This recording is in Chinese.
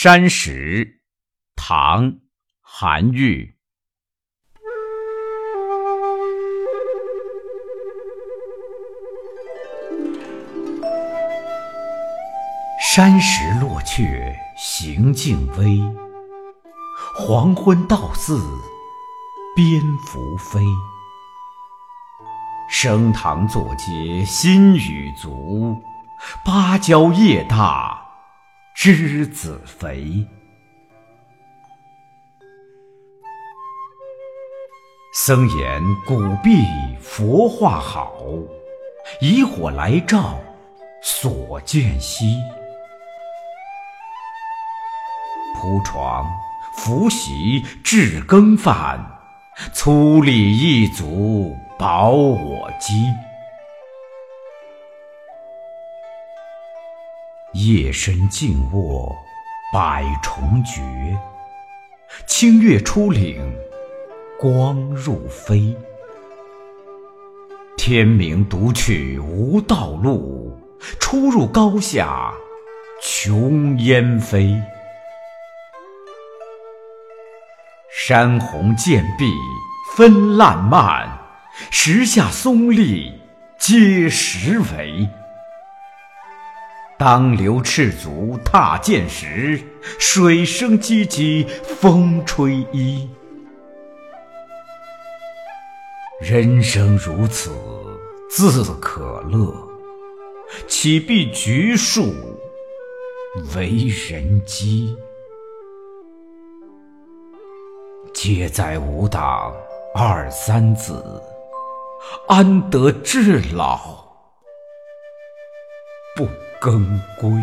山石，唐·韩愈。山石落却行径微，黄昏到似蝙蝠飞。升堂作阶新雨足，芭蕉叶大。栀子肥，僧言古壁佛画好，以火来照所见稀。铺床拂席置羹饭，粗粝一足饱我饥。夜深静卧百重绝，清月出岭光入飞。天明独去无道路，出入高下穷烟飞。山红涧碧分烂漫，石下松立皆石围。当流赤足踏涧时，水声唧唧风吹衣。人生如此自可乐，岂必局数为人机？皆在吾党二三子，安得至老？不 cơn cuối.